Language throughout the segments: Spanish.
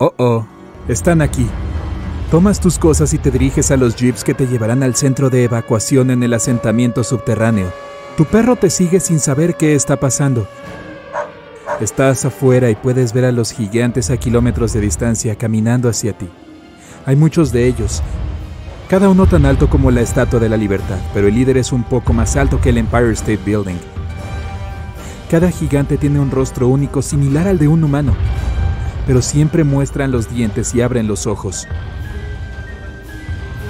Oh, oh, están aquí. Tomas tus cosas y te diriges a los jeeps que te llevarán al centro de evacuación en el asentamiento subterráneo. Tu perro te sigue sin saber qué está pasando. Estás afuera y puedes ver a los gigantes a kilómetros de distancia caminando hacia ti. Hay muchos de ellos, cada uno tan alto como la Estatua de la Libertad, pero el líder es un poco más alto que el Empire State Building. Cada gigante tiene un rostro único similar al de un humano, pero siempre muestran los dientes y abren los ojos.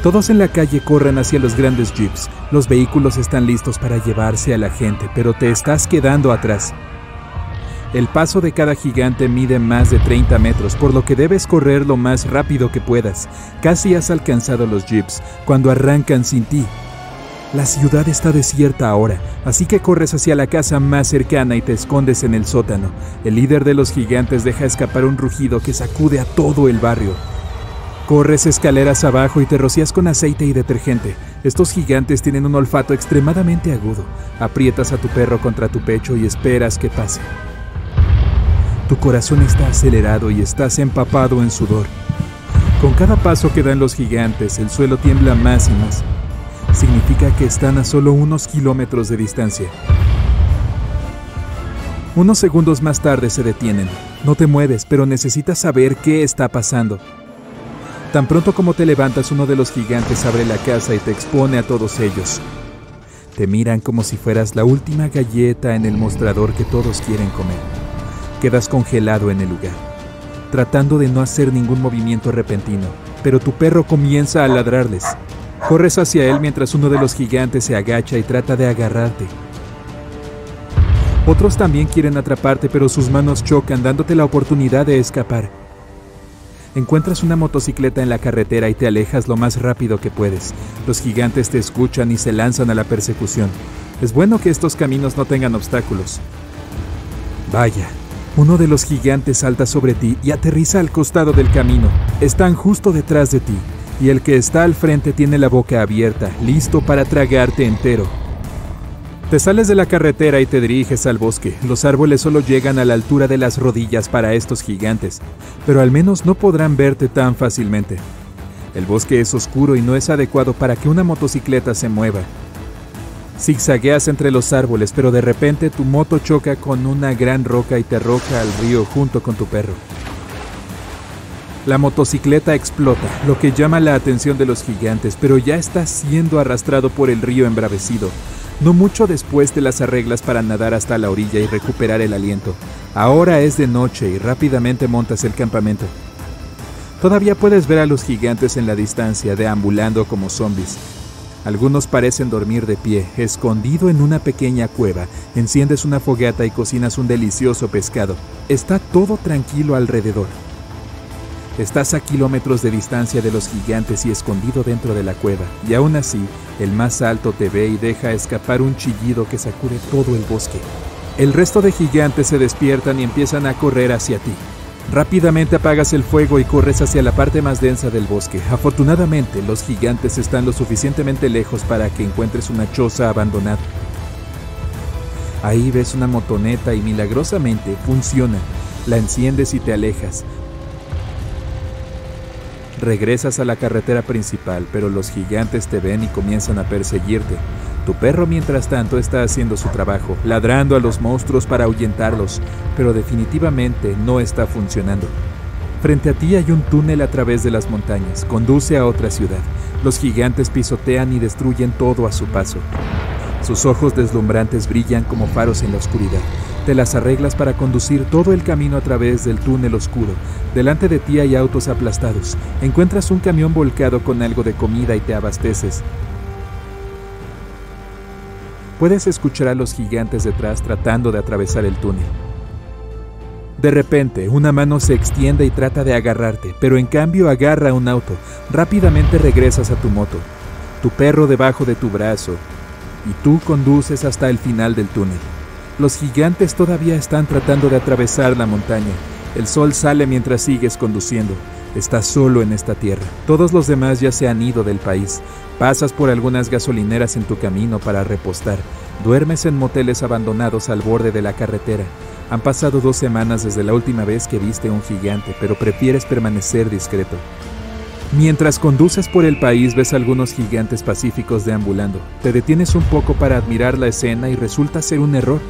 Todos en la calle corren hacia los grandes jeeps. Los vehículos están listos para llevarse a la gente, pero te estás quedando atrás. El paso de cada gigante mide más de 30 metros, por lo que debes correr lo más rápido que puedas. Casi has alcanzado los jeeps cuando arrancan sin ti. La ciudad está desierta ahora, así que corres hacia la casa más cercana y te escondes en el sótano. El líder de los gigantes deja escapar un rugido que sacude a todo el barrio. Corres escaleras abajo y te rocías con aceite y detergente. Estos gigantes tienen un olfato extremadamente agudo. Aprietas a tu perro contra tu pecho y esperas que pase. Tu corazón está acelerado y estás empapado en sudor. Con cada paso que dan los gigantes, el suelo tiembla más y más. Significa que están a solo unos kilómetros de distancia. Unos segundos más tarde se detienen. No te mueves, pero necesitas saber qué está pasando. Tan pronto como te levantas, uno de los gigantes abre la casa y te expone a todos ellos. Te miran como si fueras la última galleta en el mostrador que todos quieren comer. Quedas congelado en el lugar, tratando de no hacer ningún movimiento repentino, pero tu perro comienza a ladrarles. Corres hacia él mientras uno de los gigantes se agacha y trata de agarrarte. Otros también quieren atraparte, pero sus manos chocan dándote la oportunidad de escapar. Encuentras una motocicleta en la carretera y te alejas lo más rápido que puedes. Los gigantes te escuchan y se lanzan a la persecución. Es bueno que estos caminos no tengan obstáculos. Vaya, uno de los gigantes salta sobre ti y aterriza al costado del camino. Están justo detrás de ti, y el que está al frente tiene la boca abierta, listo para tragarte entero. Te sales de la carretera y te diriges al bosque. Los árboles solo llegan a la altura de las rodillas para estos gigantes, pero al menos no podrán verte tan fácilmente. El bosque es oscuro y no es adecuado para que una motocicleta se mueva. Zigzagueas entre los árboles, pero de repente tu moto choca con una gran roca y te arroja al río junto con tu perro. La motocicleta explota, lo que llama la atención de los gigantes, pero ya está siendo arrastrado por el río embravecido. No mucho después te las arreglas para nadar hasta la orilla y recuperar el aliento. Ahora es de noche y rápidamente montas el campamento. Todavía puedes ver a los gigantes en la distancia, deambulando como zombies. Algunos parecen dormir de pie, escondido en una pequeña cueva. Enciendes una fogata y cocinas un delicioso pescado. Está todo tranquilo alrededor. Estás a kilómetros de distancia de los gigantes y escondido dentro de la cueva, y aún así, el más alto te ve y deja escapar un chillido que sacude todo el bosque. El resto de gigantes se despiertan y empiezan a correr hacia ti. Rápidamente apagas el fuego y corres hacia la parte más densa del bosque. Afortunadamente, los gigantes están lo suficientemente lejos para que encuentres una choza abandonada. Ahí ves una motoneta y milagrosamente funciona. La enciendes y te alejas. Regresas a la carretera principal, pero los gigantes te ven y comienzan a perseguirte. Tu perro, mientras tanto, está haciendo su trabajo, ladrando a los monstruos para ahuyentarlos, pero definitivamente no está funcionando. Frente a ti hay un túnel a través de las montañas, conduce a otra ciudad. Los gigantes pisotean y destruyen todo a su paso. Sus ojos deslumbrantes brillan como faros en la oscuridad. Te las arreglas para conducir todo el camino a través del túnel oscuro. Delante de ti hay autos aplastados. Encuentras un camión volcado con algo de comida y te abasteces. Puedes escuchar a los gigantes detrás tratando de atravesar el túnel. De repente, una mano se extiende y trata de agarrarte, pero en cambio agarra un auto. Rápidamente regresas a tu moto. Tu perro debajo de tu brazo. Y tú conduces hasta el final del túnel. Los gigantes todavía están tratando de atravesar la montaña. El sol sale mientras sigues conduciendo. Estás solo en esta tierra. Todos los demás ya se han ido del país. Pasas por algunas gasolineras en tu camino para repostar. Duermes en moteles abandonados al borde de la carretera. Han pasado dos semanas desde la última vez que viste un gigante, pero prefieres permanecer discreto. Mientras conduces por el país ves algunos gigantes pacíficos deambulando. Te detienes un poco para admirar la escena y resulta ser un error.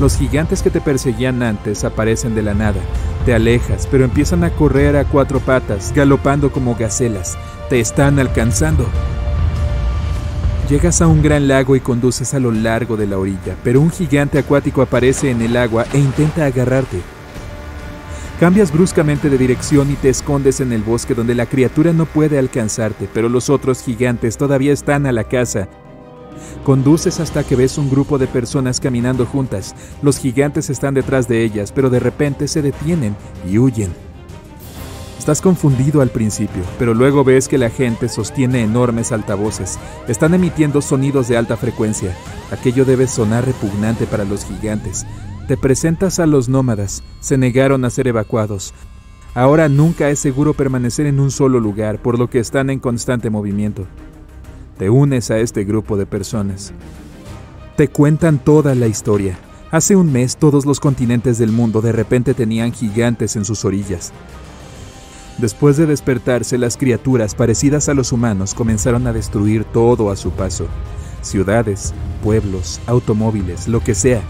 Los gigantes que te perseguían antes aparecen de la nada. Te alejas, pero empiezan a correr a cuatro patas, galopando como gacelas. Te están alcanzando. Llegas a un gran lago y conduces a lo largo de la orilla, pero un gigante acuático aparece en el agua e intenta agarrarte. Cambias bruscamente de dirección y te escondes en el bosque donde la criatura no puede alcanzarte, pero los otros gigantes todavía están a la caza. Conduces hasta que ves un grupo de personas caminando juntas. Los gigantes están detrás de ellas, pero de repente se detienen y huyen. Estás confundido al principio, pero luego ves que la gente sostiene enormes altavoces. Están emitiendo sonidos de alta frecuencia. Aquello debe sonar repugnante para los gigantes. Te presentas a los nómadas. Se negaron a ser evacuados. Ahora nunca es seguro permanecer en un solo lugar, por lo que están en constante movimiento. Te unes a este grupo de personas. Te cuentan toda la historia. Hace un mes todos los continentes del mundo de repente tenían gigantes en sus orillas. Después de despertarse, las criaturas parecidas a los humanos comenzaron a destruir todo a su paso. Ciudades, pueblos, automóviles, lo que sea.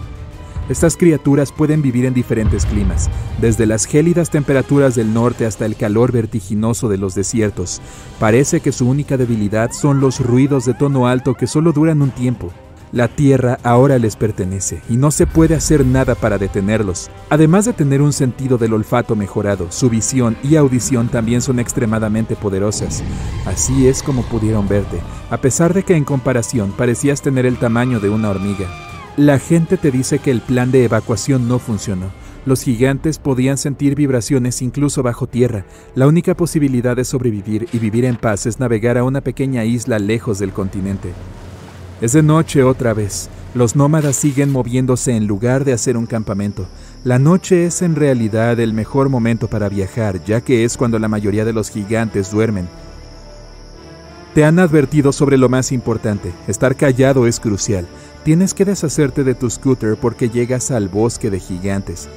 Estas criaturas pueden vivir en diferentes climas, desde las gélidas temperaturas del norte hasta el calor vertiginoso de los desiertos. Parece que su única debilidad son los ruidos de tono alto que solo duran un tiempo. La tierra ahora les pertenece y no se puede hacer nada para detenerlos. Además de tener un sentido del olfato mejorado, su visión y audición también son extremadamente poderosas. Así es como pudieron verte, a pesar de que en comparación parecías tener el tamaño de una hormiga. La gente te dice que el plan de evacuación no funcionó. Los gigantes podían sentir vibraciones incluso bajo tierra. La única posibilidad de sobrevivir y vivir en paz es navegar a una pequeña isla lejos del continente. Es de noche otra vez. Los nómadas siguen moviéndose en lugar de hacer un campamento. La noche es en realidad el mejor momento para viajar, ya que es cuando la mayoría de los gigantes duermen. Te han advertido sobre lo más importante, estar callado es crucial. Tienes que deshacerte de tu scooter porque llegas al bosque de gigantes.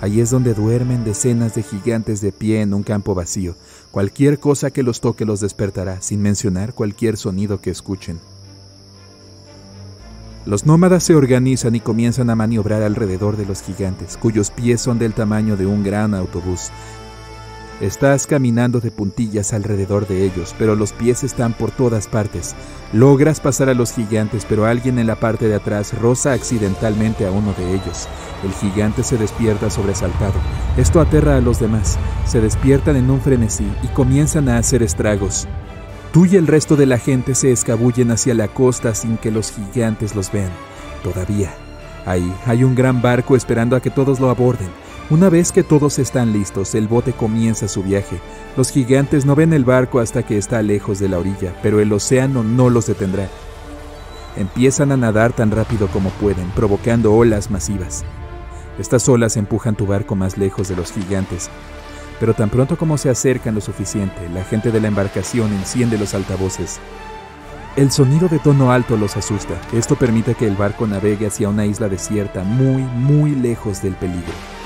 Ahí es donde duermen decenas de gigantes de pie en un campo vacío. Cualquier cosa que los toque los despertará, sin mencionar cualquier sonido que escuchen. Los nómadas se organizan y comienzan a maniobrar alrededor de los gigantes, cuyos pies son del tamaño de un gran autobús. Estás caminando de puntillas alrededor de ellos, pero los pies están por todas partes. Logras pasar a los gigantes, pero alguien en la parte de atrás roza accidentalmente a uno de ellos. El gigante se despierta sobresaltado. Esto aterra a los demás. Se despiertan en un frenesí y comienzan a hacer estragos. Tú y el resto de la gente se escabullen hacia la costa sin que los gigantes los vean. Todavía. Ahí hay un gran barco esperando a que todos lo aborden. Una vez que todos están listos, el bote comienza su viaje. Los gigantes no ven el barco hasta que está lejos de la orilla, pero el océano no los detendrá. Empiezan a nadar tan rápido como pueden, provocando olas masivas. Estas olas empujan tu barco más lejos de los gigantes, pero tan pronto como se acercan lo suficiente, la gente de la embarcación enciende los altavoces. El sonido de tono alto los asusta. Esto permite que el barco navegue hacia una isla desierta muy, muy lejos del peligro.